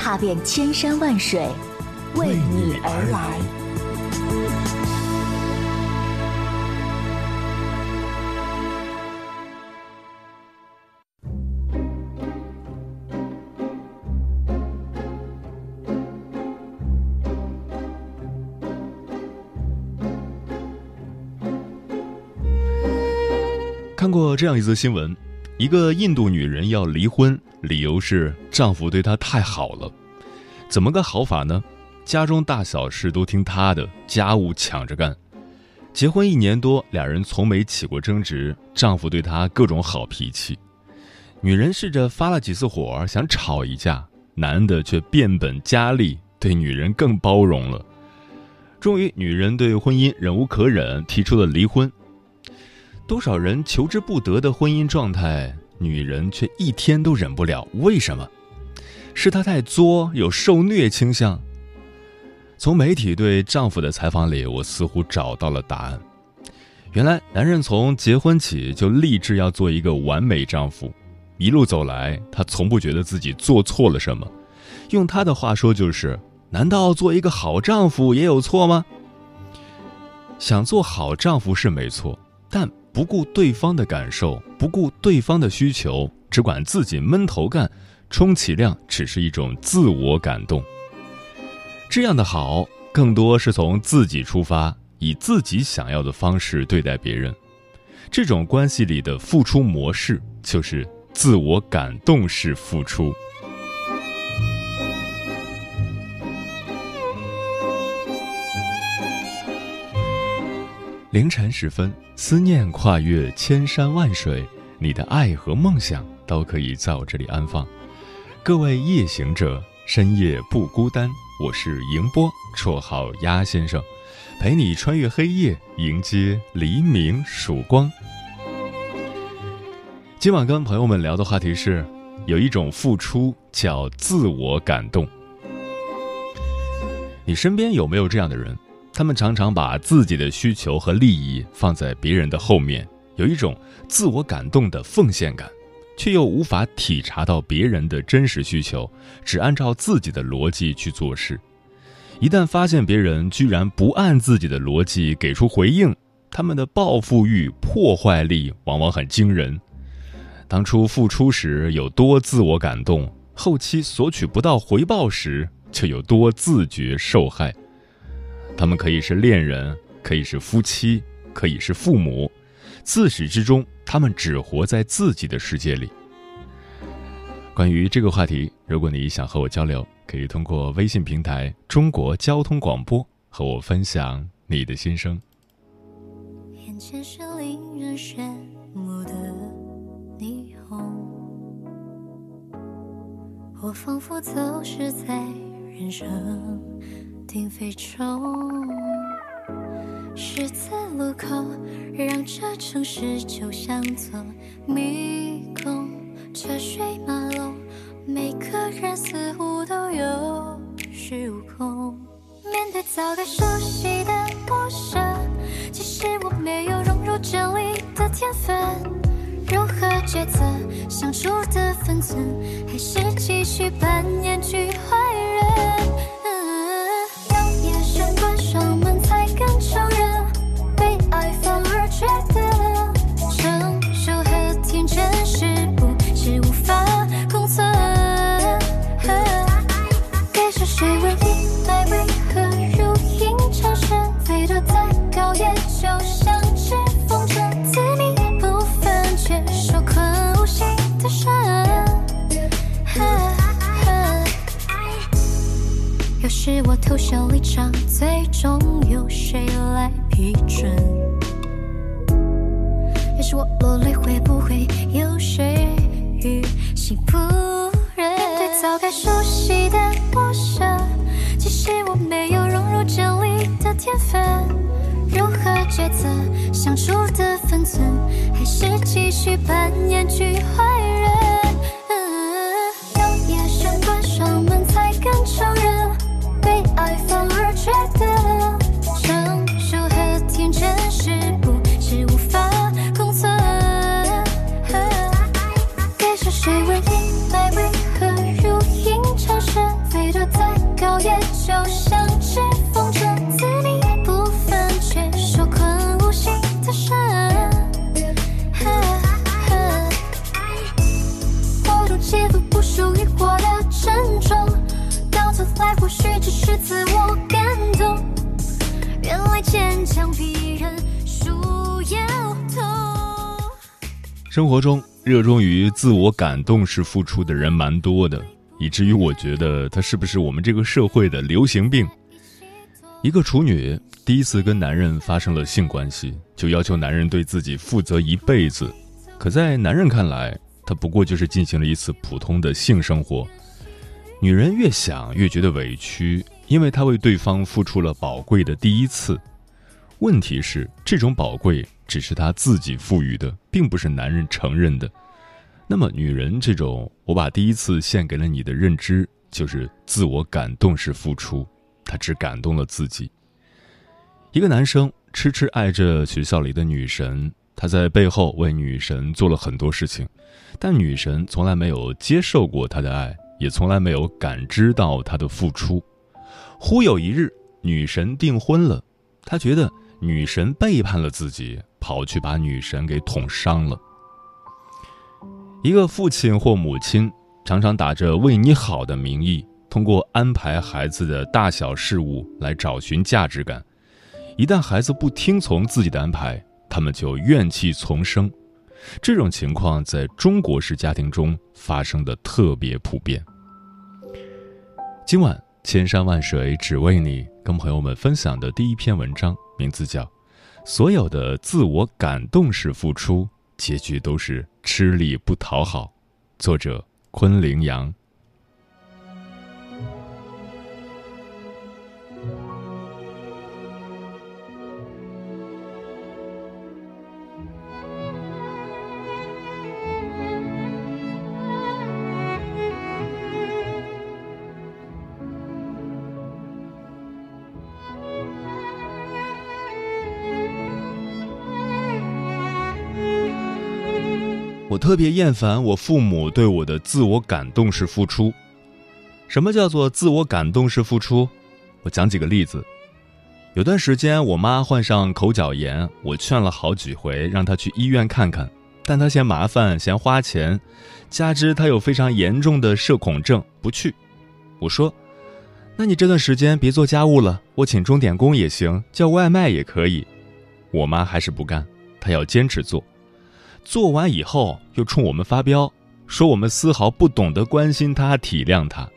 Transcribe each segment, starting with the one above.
踏遍千山万水，为你而来。看过这样一则新闻：一个印度女人要离婚，理由是丈夫对她太好了。怎么个好法呢？家中大小事都听她的，家务抢着干。结婚一年多，俩人从没起过争执，丈夫对她各种好脾气。女人试着发了几次火，想吵一架，男的却变本加厉，对女人更包容了。终于，女人对婚姻忍无可忍，提出了离婚。多少人求之不得的婚姻状态，女人却一天都忍不了。为什么？是她太作，有受虐倾向。从媒体对丈夫的采访里，我似乎找到了答案。原来，男人从结婚起就立志要做一个完美丈夫，一路走来，他从不觉得自己做错了什么。用他的话说，就是：难道做一个好丈夫也有错吗？想做好丈夫是没错，但。不顾对方的感受，不顾对方的需求，只管自己闷头干，充其量只是一种自我感动。这样的好，更多是从自己出发，以自己想要的方式对待别人。这种关系里的付出模式，就是自我感动式付出。凌晨时分，思念跨越千山万水，你的爱和梦想都可以在我这里安放。各位夜行者，深夜不孤单。我是迎波，绰号鸭先生，陪你穿越黑夜，迎接黎明曙光。今晚跟朋友们聊的话题是，有一种付出叫自我感动。你身边有没有这样的人？他们常常把自己的需求和利益放在别人的后面，有一种自我感动的奉献感，却又无法体察到别人的真实需求，只按照自己的逻辑去做事。一旦发现别人居然不按自己的逻辑给出回应，他们的报复欲、破坏力往往很惊人。当初付出时有多自我感动，后期索取不到回报时就有多自觉受害。他们可以是恋人，可以是夫妻，可以是父母，自始至终，他们只活在自己的世界里。关于这个话题，如果你想和我交流，可以通过微信平台“中国交通广播”和我分享你的心声。眼前是令人羡慕的霓虹，我仿佛走失在人生。定非中，十字路口让这城市就像座迷宫，车水马龙，每个人似乎都有恃无恐。面对早该熟悉的陌生，其实我没有融入这里的天分，如何抉择相处的分寸，还是继续扮演局外偷笑一场，最终由谁来批准？要是我落泪，会不会有谁于心不忍？面对早该熟悉的陌生。即使我没有融入这里的天分，如何抉择相处的分寸，还是继续扮演局坏人？被爱生活中热衷于自我感动式付出的人蛮多的，以至于我觉得他是不是我们这个社会的流行病？一个处女第一次跟男人发生了性关系，就要求男人对自己负责一辈子。可在男人看来，他不过就是进行了一次普通的性生活。女人越想越觉得委屈，因为她为对方付出了宝贵的第一次。问题是，这种宝贵只是她自己赋予的，并不是男人承认的。那么，女人这种“我把第一次献给了你”的认知，就是自我感动式付出，她只感动了自己。一个男生痴痴爱着学校里的女神，他在背后为女神做了很多事情，但女神从来没有接受过他的爱，也从来没有感知到他的付出。忽有一日，女神订婚了，他觉得女神背叛了自己，跑去把女神给捅伤了。一个父亲或母亲常常打着为你好的名义，通过安排孩子的大小事务来找寻价值感。一旦孩子不听从自己的安排，他们就怨气丛生。这种情况在中国式家庭中发生的特别普遍。今晚千山万水只为你，跟朋友们分享的第一篇文章，名字叫《所有的自我感动式付出，结局都是吃力不讨好》，作者昆凌阳。特别厌烦我父母对我的自我感动式付出。什么叫做自我感动式付出？我讲几个例子。有段时间，我妈患上口角炎，我劝了好几回，让她去医院看看，但她嫌麻烦，嫌花钱，加之她有非常严重的社恐症，不去。我说：“那你这段时间别做家务了，我请钟点工也行，叫外卖也可以。”我妈还是不干，她要坚持做。做完以后，又冲我们发飙，说我们丝毫不懂得关心他、体谅他。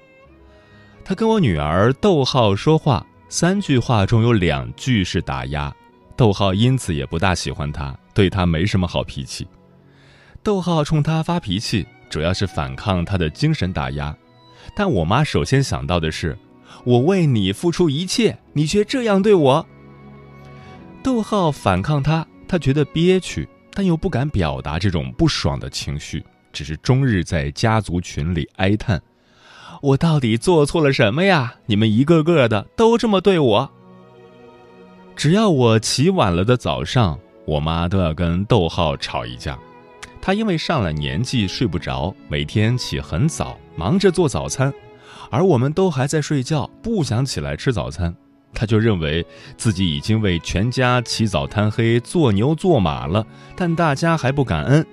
他跟我女儿逗号说话，三句话中有两句是打压，逗号因此也不大喜欢他，对他没什么好脾气。逗号冲他发脾气，主要是反抗他的精神打压。但我妈首先想到的是，我为你付出一切，你却这样对我。逗号反抗他，他觉得憋屈。但又不敢表达这种不爽的情绪，只是终日在家族群里哀叹：“我到底做错了什么呀？你们一个个的都这么对我。”只要我起晚了的早上，我妈都要跟逗号吵一架。她因为上了年纪睡不着，每天起很早，忙着做早餐，而我们都还在睡觉，不想起来吃早餐。他就认为自己已经为全家起早贪黑、做牛做马了，但大家还不感恩。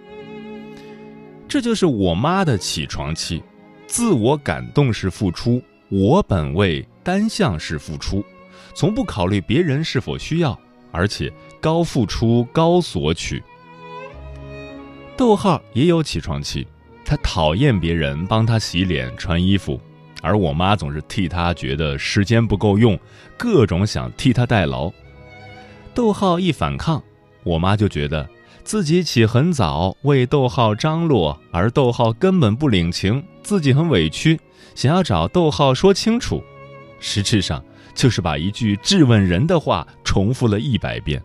这就是我妈的起床气，自我感动式付出，我本位单向式付出，从不考虑别人是否需要，而且高付出高索取。逗号也有起床气，他讨厌别人帮他洗脸、穿衣服。而我妈总是替他觉得时间不够用，各种想替他代劳。逗号一反抗，我妈就觉得自己起很早为逗号张罗，而逗号根本不领情，自己很委屈，想要找逗号说清楚，实质上就是把一句质问人的话重复了一百遍。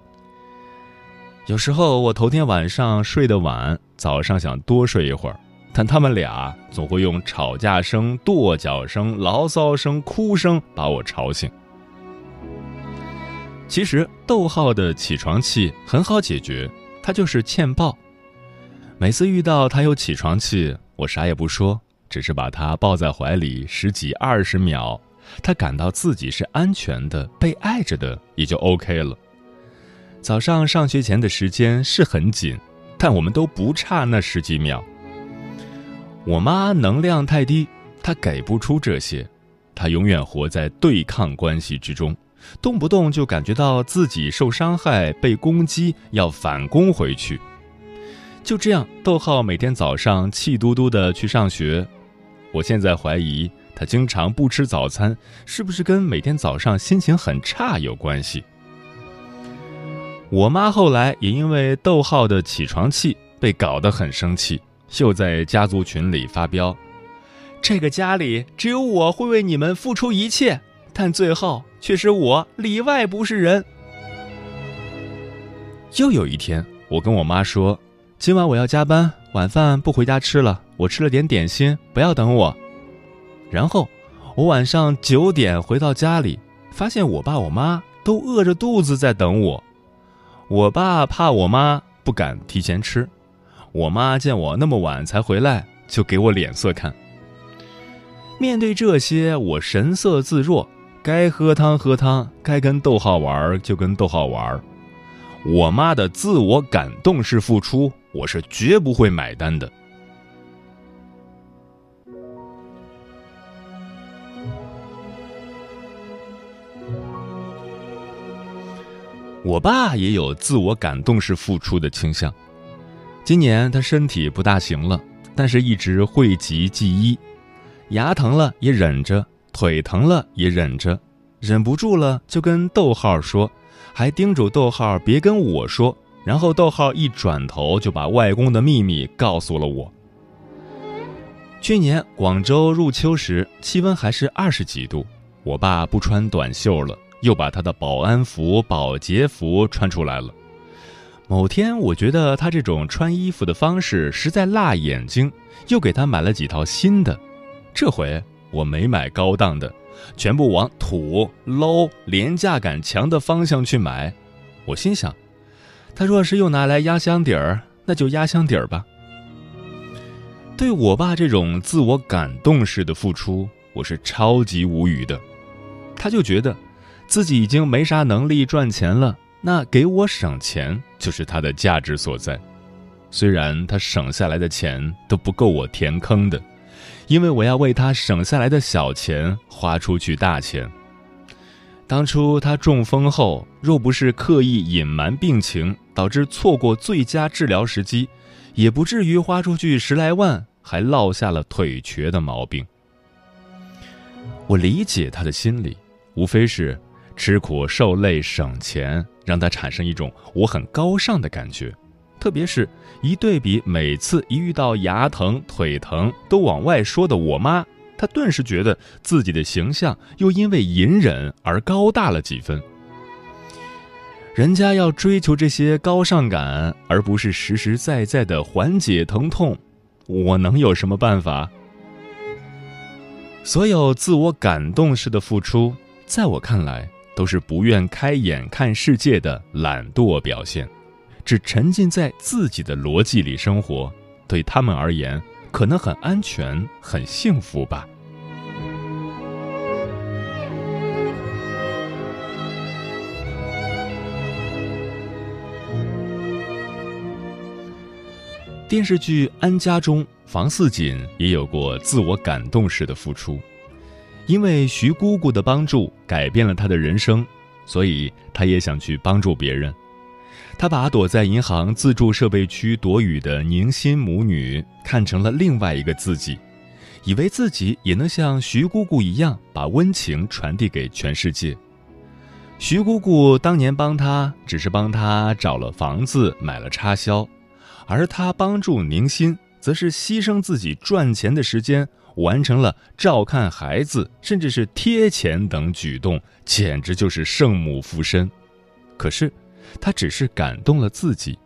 有时候我头天晚上睡得晚，早上想多睡一会儿，但他们俩总会用吵架声、跺脚声、牢骚声、哭声把我吵醒。其实逗号的起床气很好解决，他就是欠抱。每次遇到他有起床气，我啥也不说，只是把他抱在怀里十几二十秒，他感到自己是安全的、被爱着的，也就 OK 了。早上上学前的时间是很紧，但我们都不差那十几秒。我妈能量太低，她给不出这些，她永远活在对抗关系之中。动不动就感觉到自己受伤害、被攻击，要反攻回去。就这样，逗号每天早上气嘟嘟的去上学。我现在怀疑他经常不吃早餐，是不是跟每天早上心情很差有关系？我妈后来也因为逗号的起床气被搞得很生气，秀在家族群里发飙：“这个家里只有我会为你们付出一切。”但最后却是我里外不是人。又有一天，我跟我妈说：“今晚我要加班，晚饭不回家吃了，我吃了点点心，不要等我。”然后我晚上九点回到家里，发现我爸我妈都饿着肚子在等我。我爸怕我妈不敢提前吃，我妈见我那么晚才回来，就给我脸色看。面对这些，我神色自若。该喝汤喝汤，该跟逗号玩就跟逗号玩。我妈的自我感动式付出，我是绝不会买单的。我爸也有自我感动式付出的倾向。今年他身体不大行了，但是一直讳疾忌医，牙疼了也忍着。腿疼了也忍着，忍不住了就跟逗号说，还叮嘱逗号别跟我说。然后逗号一转头就把外公的秘密告诉了我。去年广州入秋时，气温还是二十几度，我爸不穿短袖了，又把他的保安服、保洁服穿出来了。某天我觉得他这种穿衣服的方式实在辣眼睛，又给他买了几套新的。这回。我没买高档的，全部往土、low、廉价感强的方向去买。我心想，他若是又拿来压箱底儿，那就压箱底儿吧。对我爸这种自我感动式的付出，我是超级无语的。他就觉得自己已经没啥能力赚钱了，那给我省钱就是他的价值所在。虽然他省下来的钱都不够我填坑的。因为我要为他省下来的小钱花出去大钱。当初他中风后，若不是刻意隐瞒病情，导致错过最佳治疗时机，也不至于花出去十来万，还落下了腿瘸的毛病。我理解他的心理，无非是吃苦受累省钱，让他产生一种我很高尚的感觉。特别是一对比，每次一遇到牙疼、腿疼都往外说的我妈，她顿时觉得自己的形象又因为隐忍而高大了几分。人家要追求这些高尚感，而不是实实在在的缓解疼痛，我能有什么办法？所有自我感动式的付出，在我看来，都是不愿开眼看世界的懒惰表现。只沉浸在自己的逻辑里生活，对他们而言，可能很安全、很幸福吧。电视剧《安家》中，房似锦也有过自我感动式的付出，因为徐姑姑的帮助改变了他的人生，所以他也想去帮助别人。他把躲在银行自助设备区躲雨的宁心母女看成了另外一个自己，以为自己也能像徐姑姑一样把温情传递给全世界。徐姑姑当年帮他，只是帮他找了房子、买了插销，而他帮助宁心，则是牺牲自己赚钱的时间，完成了照看孩子，甚至是贴钱等举动，简直就是圣母附身。可是，他只是感动了自己。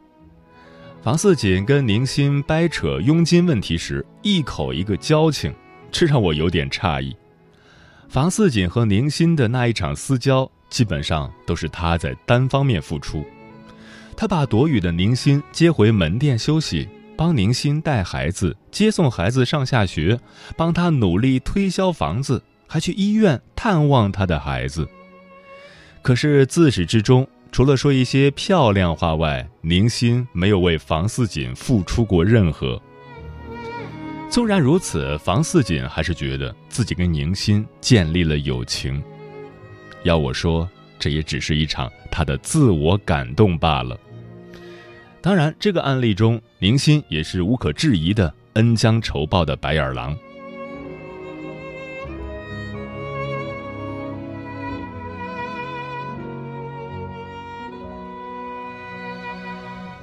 房似锦跟宁心掰扯佣金问题时，一口一个交情，这让我有点诧异。房似锦和宁心的那一场私交，基本上都是他在单方面付出。他把躲雨的宁心接回门店休息，帮宁心带孩子、接送孩子上下学，帮他努力推销房子，还去医院探望他的孩子。可是自始至终，除了说一些漂亮话外，宁心没有为房似锦付出过任何。纵然如此，房似锦还是觉得自己跟宁心建立了友情。要我说，这也只是一场他的自我感动罢了。当然，这个案例中，宁心也是无可置疑的恩将仇报的白眼狼。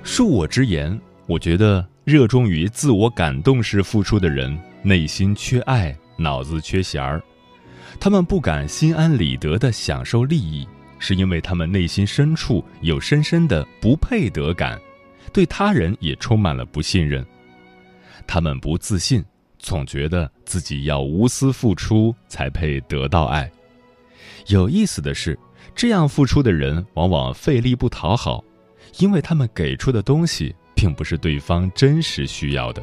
恕我直言，我觉得热衷于自我感动式付出的人，内心缺爱，脑子缺弦儿。他们不敢心安理得的享受利益，是因为他们内心深处有深深的不配得感。对他人也充满了不信任，他们不自信，总觉得自己要无私付出才配得到爱。有意思的是，这样付出的人往往费力不讨好，因为他们给出的东西并不是对方真实需要的。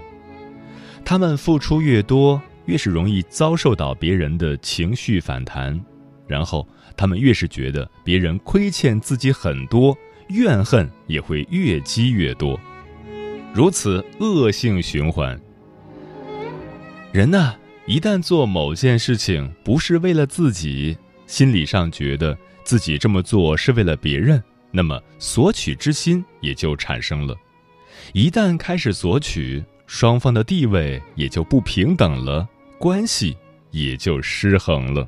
他们付出越多，越是容易遭受到别人的情绪反弹，然后他们越是觉得别人亏欠自己很多。怨恨也会越积越多，如此恶性循环。人呢，一旦做某件事情不是为了自己，心理上觉得自己这么做是为了别人，那么索取之心也就产生了。一旦开始索取，双方的地位也就不平等了，关系也就失衡了。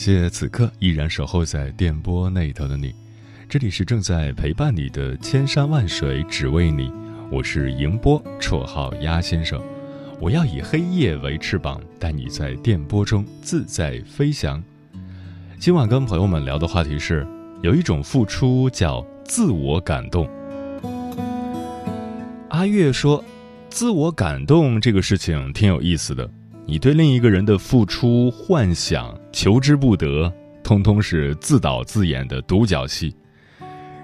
谢此刻依然守候在电波那头的你，这里是正在陪伴你的千山万水只为你，我是迎波，绰号鸭先生。我要以黑夜为翅膀，带你在电波中自在飞翔。今晚跟朋友们聊的话题是，有一种付出叫自我感动。阿月说，自我感动这个事情挺有意思的。你对另一个人的付出、幻想、求之不得，通通是自导自演的独角戏。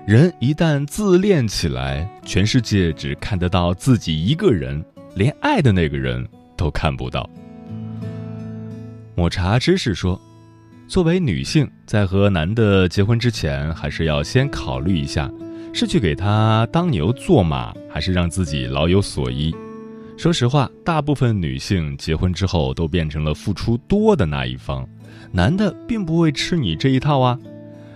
人一旦自恋起来，全世界只看得到自己一个人，连爱的那个人都看不到。抹茶知识说，作为女性，在和男的结婚之前，还是要先考虑一下，是去给他当牛做马，还是让自己老有所依。说实话，大部分女性结婚之后都变成了付出多的那一方，男的并不会吃你这一套啊。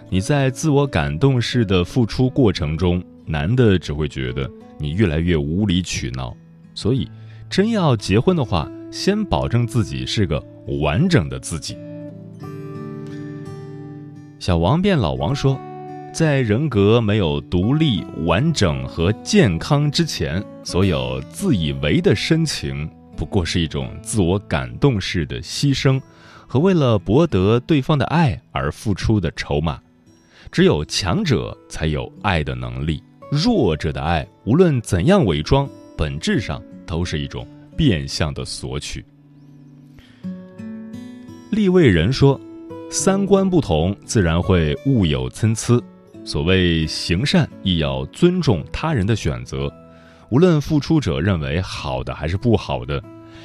你在自我感动式的付出过程中，男的只会觉得你越来越无理取闹。所以，真要结婚的话，先保证自己是个完整的自己。小王变老王说。在人格没有独立、完整和健康之前，所有自以为的深情，不过是一种自我感动式的牺牲，和为了博得对方的爱而付出的筹码。只有强者才有爱的能力，弱者的爱，无论怎样伪装，本质上都是一种变相的索取。立位人说：“三观不同，自然会物有参差。所谓行善，亦要尊重他人的选择。无论付出者认为好的还是不好的，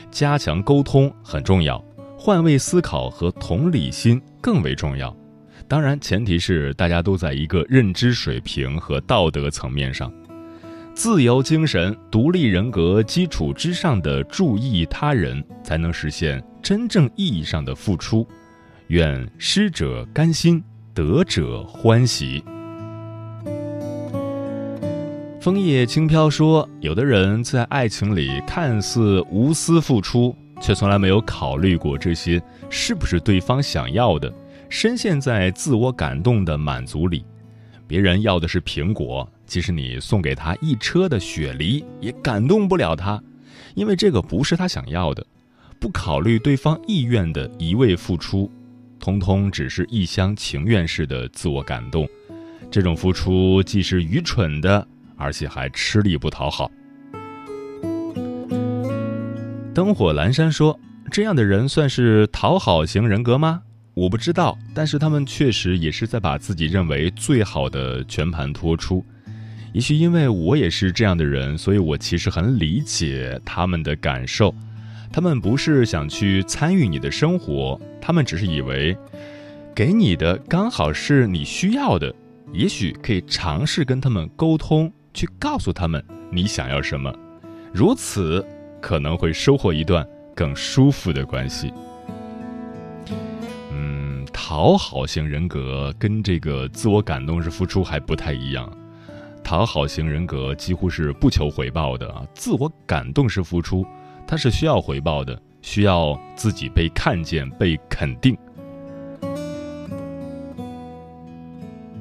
加强沟通很重要，换位思考和同理心更为重要。当然，前提是大家都在一个认知水平和道德层面上。自由精神、独立人格基础之上的注意他人，才能实现。”真正意义上的付出，愿失者甘心，得者欢喜。枫叶轻飘说：“有的人在爱情里看似无私付出，却从来没有考虑过这些是不是对方想要的，深陷在自我感动的满足里。别人要的是苹果，即使你送给他一车的雪梨，也感动不了他，因为这个不是他想要的。”不考虑对方意愿的一味付出，通通只是一厢情愿式的自我感动。这种付出既是愚蠢的，而且还吃力不讨好。灯火阑珊说：“这样的人算是讨好型人格吗？我不知道，但是他们确实也是在把自己认为最好的全盘托出。也许因为我也是这样的人，所以我其实很理解他们的感受。”他们不是想去参与你的生活，他们只是以为，给你的刚好是你需要的，也许可以尝试跟他们沟通，去告诉他们你想要什么，如此可能会收获一段更舒服的关系。嗯，讨好型人格跟这个自我感动式付出还不太一样，讨好型人格几乎是不求回报的啊，自我感动式付出。它是需要回报的，需要自己被看见、被肯定。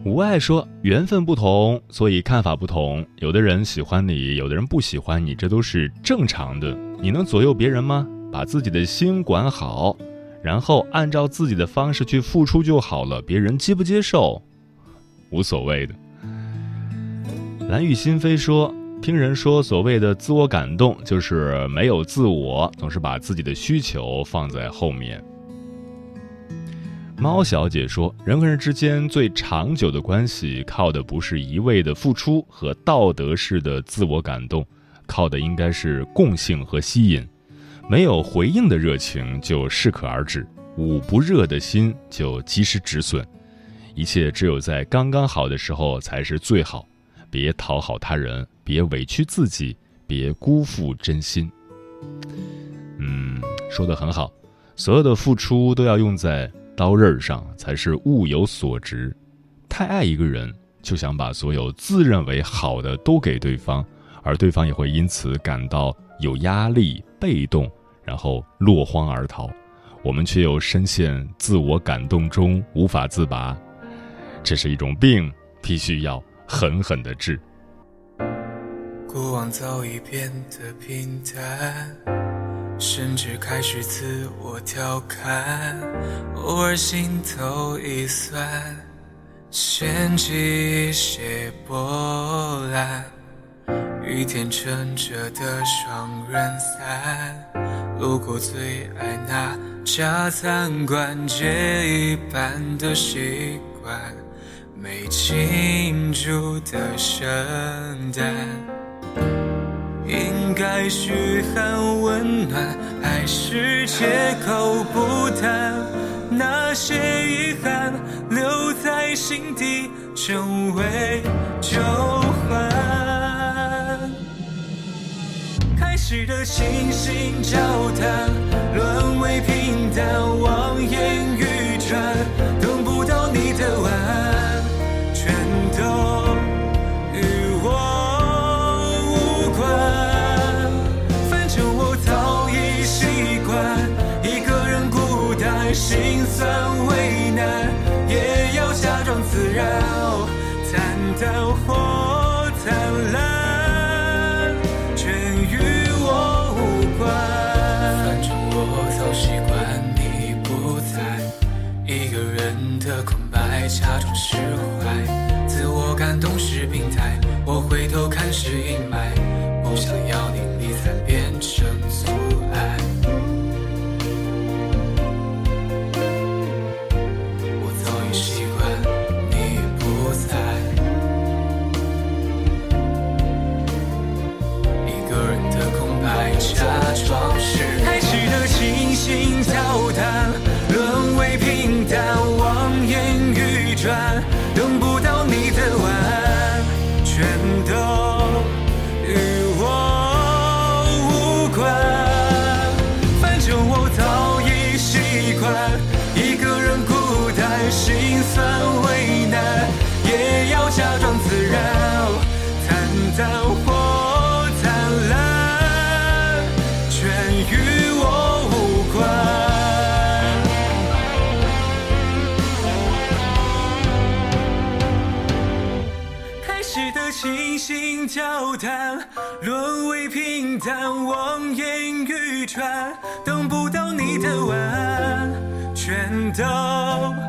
无爱说：“缘分不同，所以看法不同。有的人喜欢你，有的人不喜欢你，这都是正常的。你能左右别人吗？把自己的心管好，然后按照自己的方式去付出就好了。别人接不接受，无所谓的。”蓝雨心扉说。听人说，所谓的自我感动，就是没有自我，总是把自己的需求放在后面。猫小姐说，人和人之间最长久的关系，靠的不是一味的付出和道德式的自我感动，靠的应该是共性和吸引。没有回应的热情就适可而止，捂不热的心就及时止损。一切只有在刚刚好的时候才是最好。别讨好他人，别委屈自己，别辜负真心。嗯，说的很好，所有的付出都要用在刀刃上，才是物有所值。太爱一个人，就想把所有自认为好的都给对方，而对方也会因此感到有压力、被动，然后落荒而逃。我们却又深陷自我感动中无法自拔，这是一种病，必须要。狠狠的治。过往早已变得平淡，甚至开始自我调侃，偶尔心头一酸，掀起一些波澜。雨天撑着的双人伞，路过最爱那家餐馆，借一半的习惯。没庆祝的圣诞，应该嘘寒问暖，还是借口不谈？那些遗憾留在心底，成为旧患。开始的倾心交谈，沦为平淡，望眼欲穿，等不到你的晚安。心酸为难也要假装自然，哦，惨淡或灿烂。全与我无关，反正我早习惯你不在，一个人的空白假装释怀，自我感动是病态，我回头看是阴霾。交谈，沦为平淡，望眼欲穿，等不到你的晚安，全都。